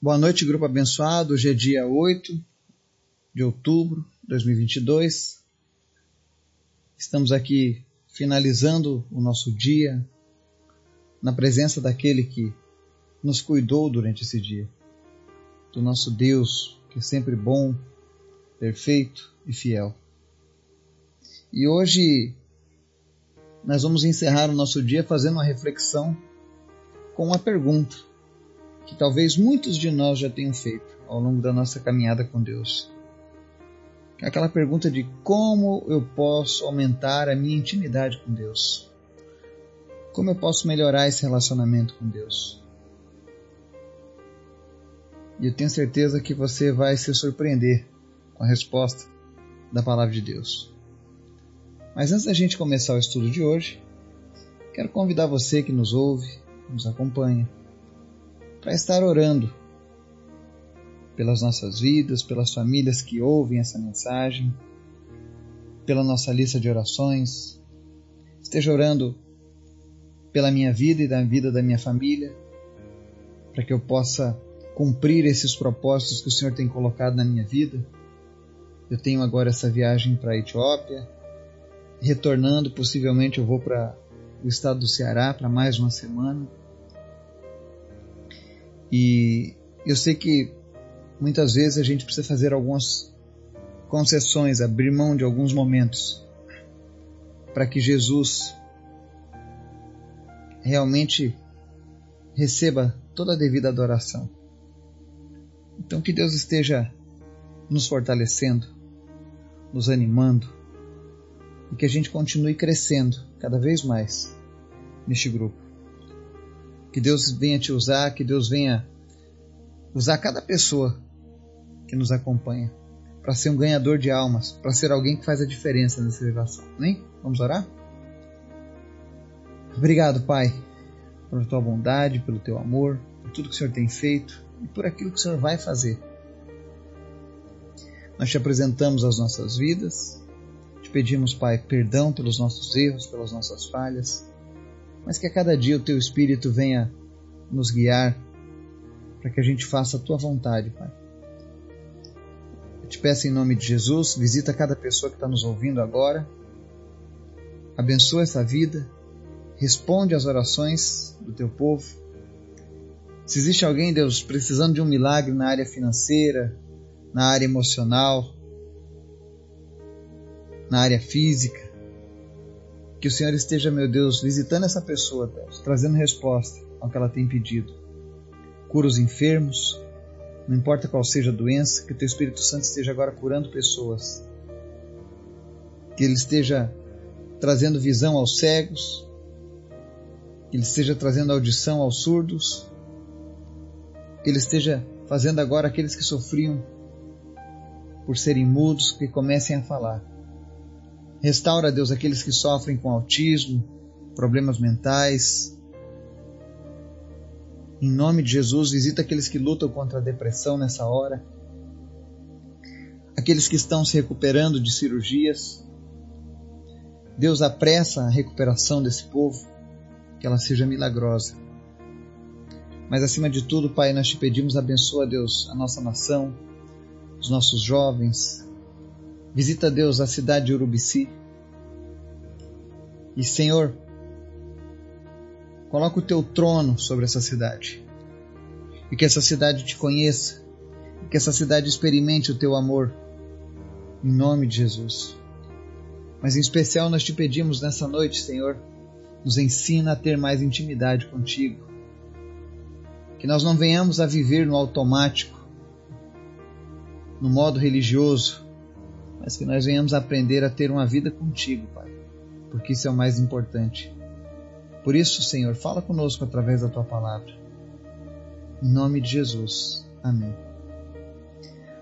Boa noite, grupo abençoado. Hoje é dia 8 de outubro de 2022. Estamos aqui finalizando o nosso dia na presença daquele que nos cuidou durante esse dia, do nosso Deus, que é sempre bom, perfeito e fiel. E hoje nós vamos encerrar o nosso dia fazendo uma reflexão com uma pergunta que talvez muitos de nós já tenham feito ao longo da nossa caminhada com Deus. Aquela pergunta de como eu posso aumentar a minha intimidade com Deus? Como eu posso melhorar esse relacionamento com Deus? E eu tenho certeza que você vai se surpreender com a resposta da palavra de Deus. Mas antes da gente começar o estudo de hoje, quero convidar você que nos ouve, nos acompanha, para estar orando pelas nossas vidas, pelas famílias que ouvem essa mensagem, pela nossa lista de orações. Esteja orando pela minha vida e da vida da minha família, para que eu possa cumprir esses propósitos que o Senhor tem colocado na minha vida. Eu tenho agora essa viagem para a Etiópia, retornando, possivelmente eu vou para o estado do Ceará para mais uma semana. E eu sei que muitas vezes a gente precisa fazer algumas concessões, abrir mão de alguns momentos para que Jesus realmente receba toda a devida adoração. Então que Deus esteja nos fortalecendo, nos animando e que a gente continue crescendo cada vez mais neste grupo. Que Deus venha te usar, que Deus venha usar cada pessoa que nos acompanha para ser um ganhador de almas, para ser alguém que faz a diferença nessa relação. Nem? Vamos orar? Obrigado, Pai, pela tua bondade, pelo teu amor, por tudo que o Senhor tem feito e por aquilo que o Senhor vai fazer. Nós te apresentamos as nossas vidas, te pedimos, Pai, perdão pelos nossos erros, pelas nossas falhas mas que a cada dia o teu Espírito venha nos guiar para que a gente faça a tua vontade, Pai. Eu te peço em nome de Jesus, visita cada pessoa que está nos ouvindo agora, abençoa essa vida, responde às orações do teu povo. Se existe alguém, Deus, precisando de um milagre na área financeira, na área emocional, na área física, que o Senhor esteja, meu Deus, visitando essa pessoa, Deus, trazendo resposta ao que ela tem pedido. Cura os enfermos, não importa qual seja a doença, que o Teu Espírito Santo esteja agora curando pessoas. Que Ele esteja trazendo visão aos cegos, que Ele esteja trazendo audição aos surdos, que Ele esteja fazendo agora aqueles que sofriam por serem mudos que comecem a falar. Restaura, Deus, aqueles que sofrem com autismo, problemas mentais. Em nome de Jesus, visita aqueles que lutam contra a depressão nessa hora. Aqueles que estão se recuperando de cirurgias. Deus apressa a recuperação desse povo, que ela seja milagrosa. Mas acima de tudo, Pai, nós te pedimos, abençoa, Deus, a nossa nação, os nossos jovens, Visita, Deus, a cidade de Urubici. E, Senhor, coloca o teu trono sobre essa cidade. E que essa cidade te conheça. E que essa cidade experimente o teu amor. Em nome de Jesus. Mas em especial nós te pedimos nessa noite, Senhor, nos ensina a ter mais intimidade contigo. Que nós não venhamos a viver no automático, no modo religioso, mas que nós venhamos aprender a ter uma vida contigo, Pai, porque isso é o mais importante. Por isso, Senhor, fala conosco através da tua palavra. Em nome de Jesus. Amém.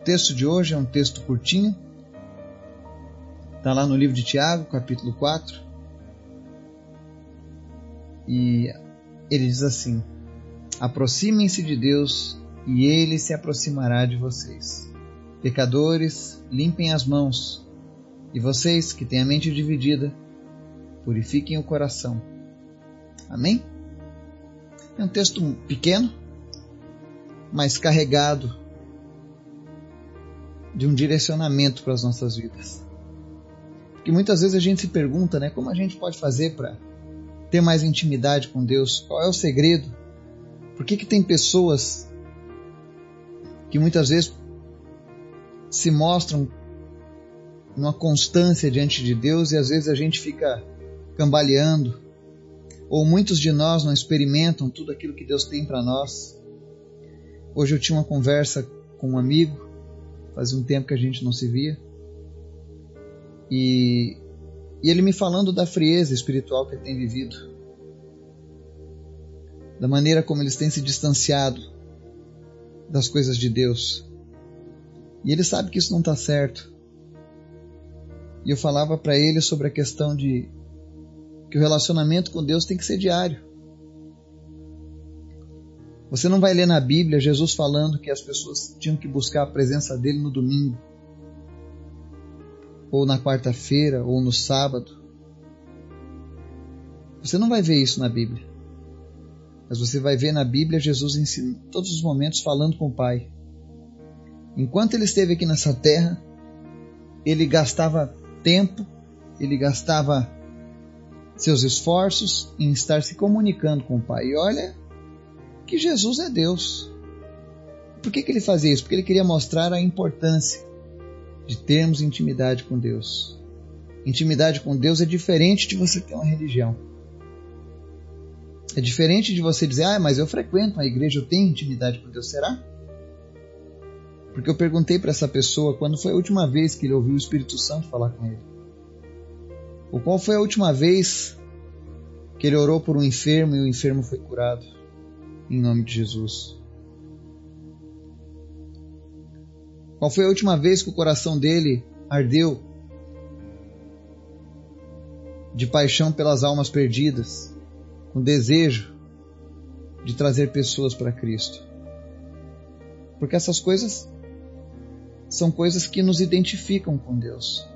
O texto de hoje é um texto curtinho. Está lá no livro de Tiago, capítulo 4. E ele diz assim: Aproximem-se de Deus e ele se aproximará de vocês. Pecadores, limpem as mãos, e vocês que têm a mente dividida, purifiquem o coração. Amém? É um texto pequeno, mas carregado de um direcionamento para as nossas vidas. Porque muitas vezes a gente se pergunta, né, como a gente pode fazer para ter mais intimidade com Deus? Qual é o segredo? Por que, que tem pessoas que muitas vezes se mostram numa constância diante de Deus e às vezes a gente fica cambaleando, ou muitos de nós não experimentam tudo aquilo que Deus tem para nós. Hoje eu tinha uma conversa com um amigo, fazia um tempo que a gente não se via, e, e ele me falando da frieza espiritual que ele tem vivido, da maneira como eles têm se distanciado das coisas de Deus. E ele sabe que isso não está certo. E eu falava para ele sobre a questão de que o relacionamento com Deus tem que ser diário. Você não vai ler na Bíblia Jesus falando que as pessoas tinham que buscar a presença dele no domingo, ou na quarta-feira, ou no sábado. Você não vai ver isso na Bíblia. Mas você vai ver na Bíblia Jesus em todos os momentos falando com o Pai. Enquanto ele esteve aqui nessa terra, ele gastava tempo, ele gastava seus esforços em estar se comunicando com o Pai. E olha que Jesus é Deus. Por que, que ele fazia isso? Porque ele queria mostrar a importância de termos intimidade com Deus. Intimidade com Deus é diferente de você ter uma religião. É diferente de você dizer, ah, mas eu frequento uma igreja, eu tenho intimidade com Deus. Será? Porque eu perguntei para essa pessoa quando foi a última vez que ele ouviu o Espírito Santo falar com ele. Ou qual foi a última vez que ele orou por um enfermo e o enfermo foi curado? Em nome de Jesus. Qual foi a última vez que o coração dele ardeu de paixão pelas almas perdidas, com desejo de trazer pessoas para Cristo? Porque essas coisas são coisas que nos identificam com Deus.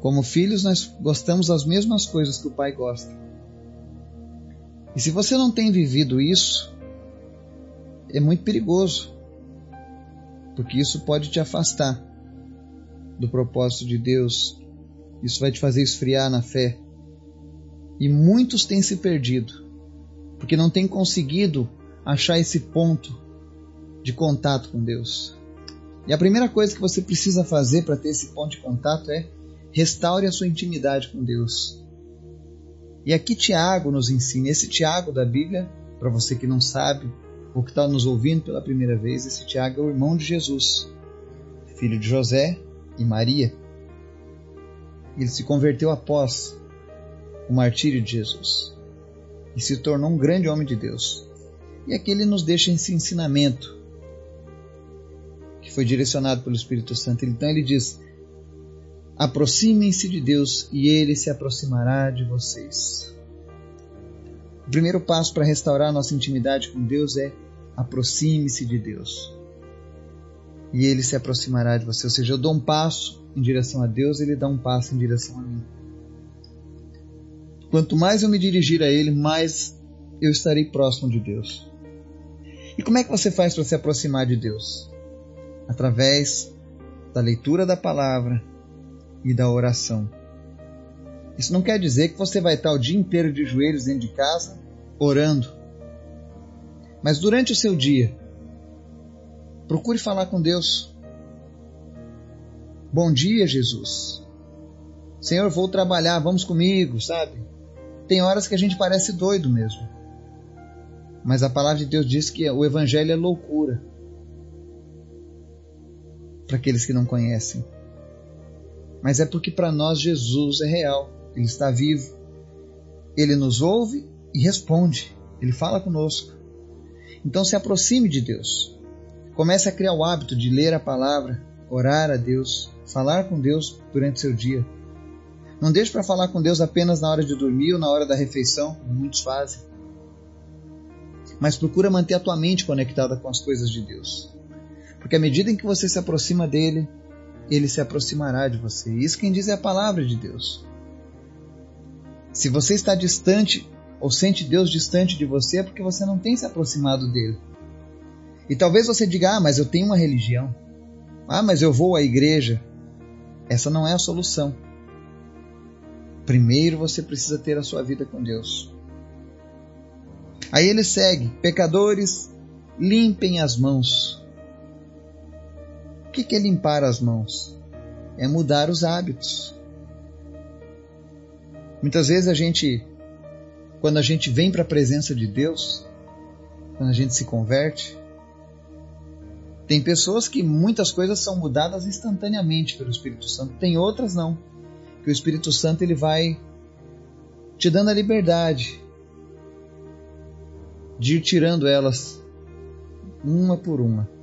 Como filhos, nós gostamos das mesmas coisas que o Pai gosta. E se você não tem vivido isso, é muito perigoso, porque isso pode te afastar do propósito de Deus, isso vai te fazer esfriar na fé. E muitos têm se perdido, porque não têm conseguido achar esse ponto de contato com Deus. E a primeira coisa que você precisa fazer para ter esse ponto de contato é restaure a sua intimidade com Deus. E aqui Tiago nos ensina, esse Tiago da Bíblia, para você que não sabe, ou que está nos ouvindo pela primeira vez, esse Tiago é o irmão de Jesus, filho de José e Maria. Ele se converteu após o martírio de Jesus e se tornou um grande homem de Deus. E aqui ele nos deixa esse ensinamento foi direcionado pelo Espírito Santo. Então ele diz: Aproximem-se de Deus e ele se aproximará de vocês. O primeiro passo para restaurar nossa intimidade com Deus é aproxime-se de Deus. E ele se aproximará de você. Ou seja, eu dou um passo em direção a Deus, ele dá um passo em direção a mim. Quanto mais eu me dirigir a ele, mais eu estarei próximo de Deus. E como é que você faz para se aproximar de Deus? Através da leitura da palavra, e da oração. Isso não quer dizer que você vai estar o dia inteiro de joelhos dentro de casa orando. Mas durante o seu dia, procure falar com Deus. Bom dia, Jesus. Senhor, vou trabalhar, vamos comigo, sabe? Tem horas que a gente parece doido mesmo. Mas a palavra de Deus diz que o Evangelho é loucura para aqueles que não conhecem mas é porque para nós Jesus é real, ele está vivo. Ele nos ouve e responde, ele fala conosco. Então se aproxime de Deus. Comece a criar o hábito de ler a palavra, orar a Deus, falar com Deus durante seu dia. Não deixe para falar com Deus apenas na hora de dormir ou na hora da refeição, como muitos fazem. Mas procura manter a tua mente conectada com as coisas de Deus. Porque à medida em que você se aproxima dele, ele se aproximará de você. Isso quem diz é a palavra de Deus. Se você está distante ou sente Deus distante de você, é porque você não tem se aproximado dele. E talvez você diga: ah, mas eu tenho uma religião. Ah, mas eu vou à igreja. Essa não é a solução. Primeiro você precisa ter a sua vida com Deus. Aí ele segue: pecadores, limpem as mãos. O que é limpar as mãos? É mudar os hábitos. Muitas vezes a gente, quando a gente vem para a presença de Deus, quando a gente se converte, tem pessoas que muitas coisas são mudadas instantaneamente pelo Espírito Santo, tem outras não. Que o Espírito Santo ele vai te dando a liberdade de ir tirando elas uma por uma.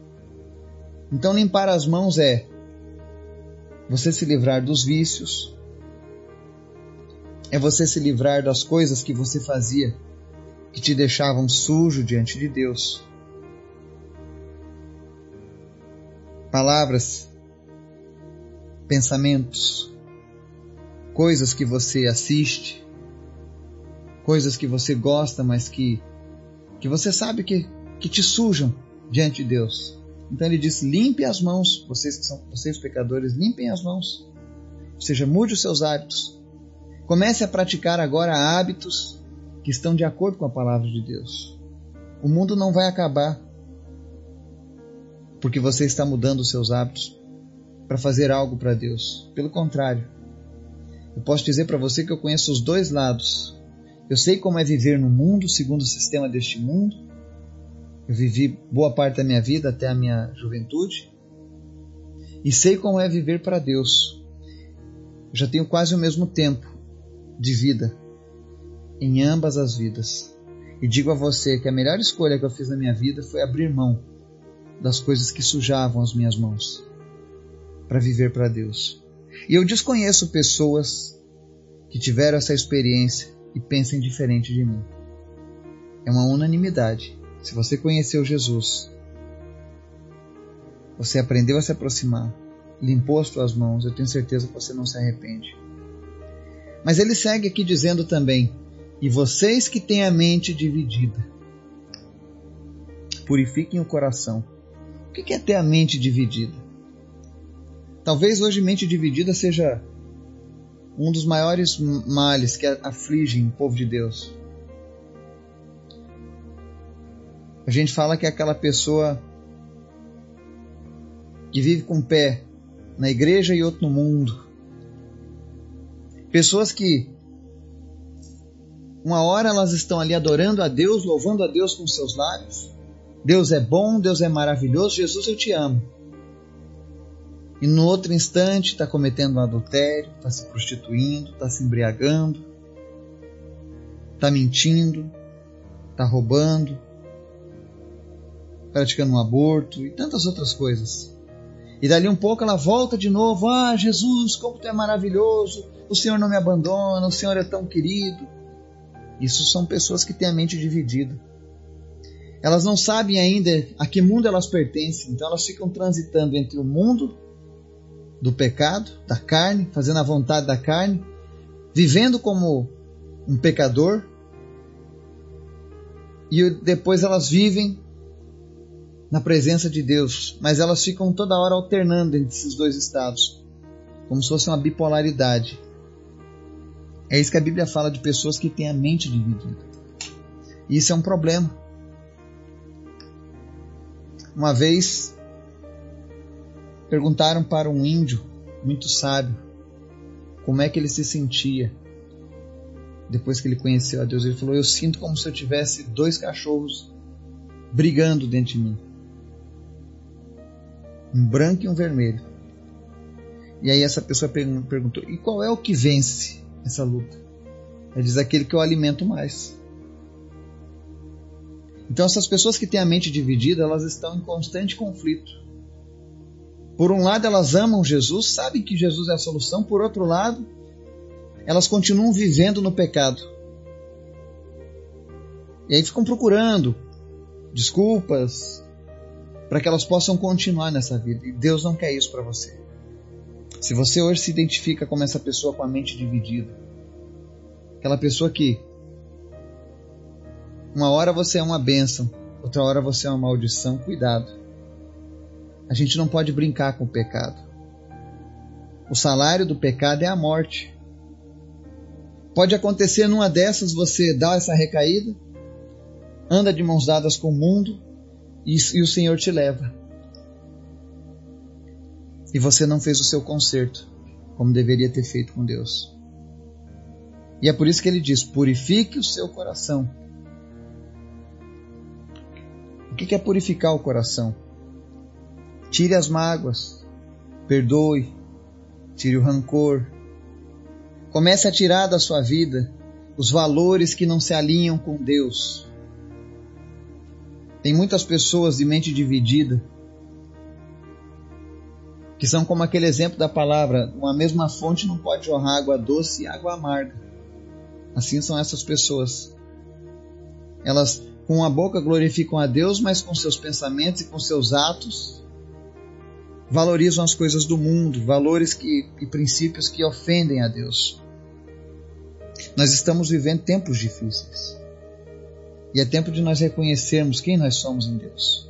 Então limpar as mãos é você se livrar dos vícios, é você se livrar das coisas que você fazia que te deixavam sujo diante de Deus. palavras, pensamentos, coisas que você assiste, coisas que você gosta, mas que, que você sabe que, que te sujam diante de Deus. Então ele diz: limpe as mãos, vocês que são vocês pecadores, limpem as mãos. Ou seja, mude os seus hábitos. Comece a praticar agora hábitos que estão de acordo com a palavra de Deus. O mundo não vai acabar porque você está mudando os seus hábitos para fazer algo para Deus. Pelo contrário, eu posso dizer para você que eu conheço os dois lados. Eu sei como é viver no mundo segundo o sistema deste mundo. Eu vivi boa parte da minha vida até a minha juventude. E sei como é viver para Deus. Eu já tenho quase o mesmo tempo de vida em ambas as vidas. E digo a você que a melhor escolha que eu fiz na minha vida foi abrir mão das coisas que sujavam as minhas mãos para viver para Deus. E eu desconheço pessoas que tiveram essa experiência e pensem diferente de mim. É uma unanimidade. Se você conheceu Jesus, você aprendeu a se aproximar, limpou as suas mãos, eu tenho certeza que você não se arrepende. Mas ele segue aqui dizendo também: E vocês que têm a mente dividida, purifiquem o coração o que é ter a mente dividida? Talvez hoje mente dividida seja um dos maiores males que afligem o povo de Deus. A gente fala que é aquela pessoa que vive com um pé na igreja e outro no mundo. Pessoas que uma hora elas estão ali adorando a Deus, louvando a Deus com seus lábios, Deus é bom, Deus é maravilhoso, Jesus eu te amo. E no outro instante está cometendo um adultério, está se prostituindo, está se embriagando, está mentindo, está roubando, praticando um aborto e tantas outras coisas. E dali um pouco ela volta de novo: Ah, Jesus, como tu é maravilhoso, o Senhor não me abandona, o Senhor é tão querido. Isso são pessoas que têm a mente dividida. Elas não sabem ainda a que mundo elas pertencem, então elas ficam transitando entre o mundo do pecado, da carne, fazendo a vontade da carne, vivendo como um pecador, e depois elas vivem na presença de Deus, mas elas ficam toda hora alternando entre esses dois estados, como se fosse uma bipolaridade. É isso que a Bíblia fala de pessoas que têm a mente dividida. E isso é um problema. Uma vez perguntaram para um índio muito sábio como é que ele se sentia depois que ele conheceu a Deus. Ele falou: Eu sinto como se eu tivesse dois cachorros brigando dentro de mim, um branco e um vermelho. E aí essa pessoa perguntou: E qual é o que vence essa luta? Ele diz: Aquele que eu alimento mais. Então essas pessoas que têm a mente dividida, elas estão em constante conflito. Por um lado, elas amam Jesus, sabem que Jesus é a solução, por outro lado, elas continuam vivendo no pecado. E aí ficam procurando desculpas para que elas possam continuar nessa vida. E Deus não quer isso para você. Se você hoje se identifica como essa pessoa com a mente dividida, aquela pessoa que uma hora você é uma bênção, outra hora você é uma maldição. Cuidado. A gente não pode brincar com o pecado. O salário do pecado é a morte. Pode acontecer numa dessas você dar essa recaída, anda de mãos dadas com o mundo e, e o Senhor te leva. E você não fez o seu conserto como deveria ter feito com Deus. E é por isso que ele diz: purifique o seu coração. O que é purificar o coração? Tire as mágoas, perdoe, tire o rancor, Comece a tirar da sua vida os valores que não se alinham com Deus. Tem muitas pessoas de mente dividida que são como aquele exemplo da palavra: uma mesma fonte não pode jorrar água doce e água amarga. Assim são essas pessoas. Elas com a boca glorificam a Deus, mas com seus pensamentos e com seus atos valorizam as coisas do mundo, valores que, e princípios que ofendem a Deus. Nós estamos vivendo tempos difíceis. E é tempo de nós reconhecermos quem nós somos em Deus.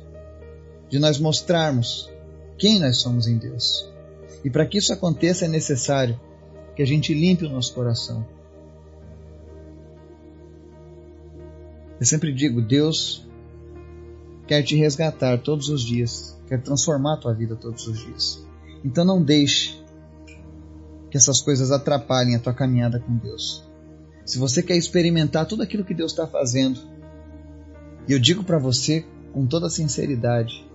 De nós mostrarmos quem nós somos em Deus. E para que isso aconteça é necessário que a gente limpe o nosso coração. Eu sempre digo, Deus quer te resgatar todos os dias, quer transformar a tua vida todos os dias. Então não deixe que essas coisas atrapalhem a tua caminhada com Deus se você quer experimentar tudo aquilo que Deus está fazendo, e eu digo para você com toda sinceridade,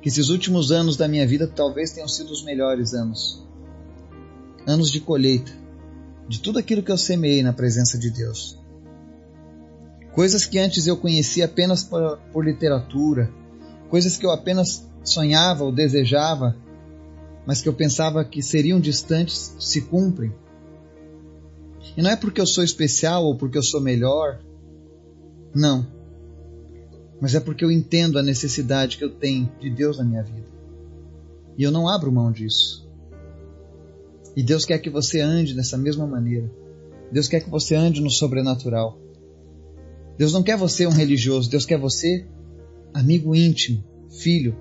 que esses últimos anos da minha vida talvez tenham sido os melhores anos. Anos de colheita, de tudo aquilo que eu semeei na presença de Deus. Coisas que antes eu conhecia apenas por, por literatura, coisas que eu apenas sonhava ou desejava, mas que eu pensava que seriam distantes, se cumprem. E não é porque eu sou especial ou porque eu sou melhor. Não. Mas é porque eu entendo a necessidade que eu tenho de Deus na minha vida. E eu não abro mão disso. E Deus quer que você ande dessa mesma maneira. Deus quer que você ande no sobrenatural. Deus não quer você um religioso, Deus quer você amigo íntimo, filho.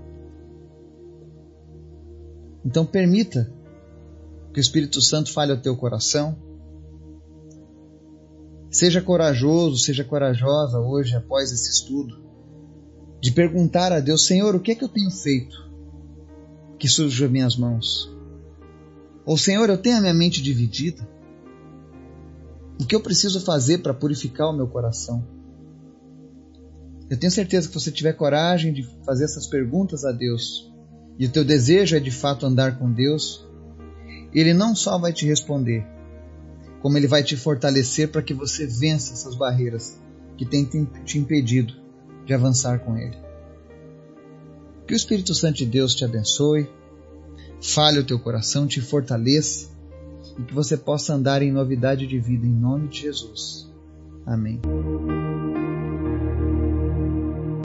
Então permita que o Espírito Santo fale ao teu coração Seja corajoso, seja corajosa hoje, após esse estudo, de perguntar a Deus: Senhor, o que é que eu tenho feito que surge as minhas mãos? Ou Senhor, eu tenho a minha mente dividida? O que eu preciso fazer para purificar o meu coração? Eu tenho certeza que você tiver coragem de fazer essas perguntas a Deus e o teu desejo é de fato andar com Deus, Ele não só vai te responder, como Ele vai te fortalecer para que você vença essas barreiras que têm te impedido de avançar com Ele. Que o Espírito Santo de Deus te abençoe, fale o teu coração, te fortaleça e que você possa andar em novidade de vida em nome de Jesus. Amém.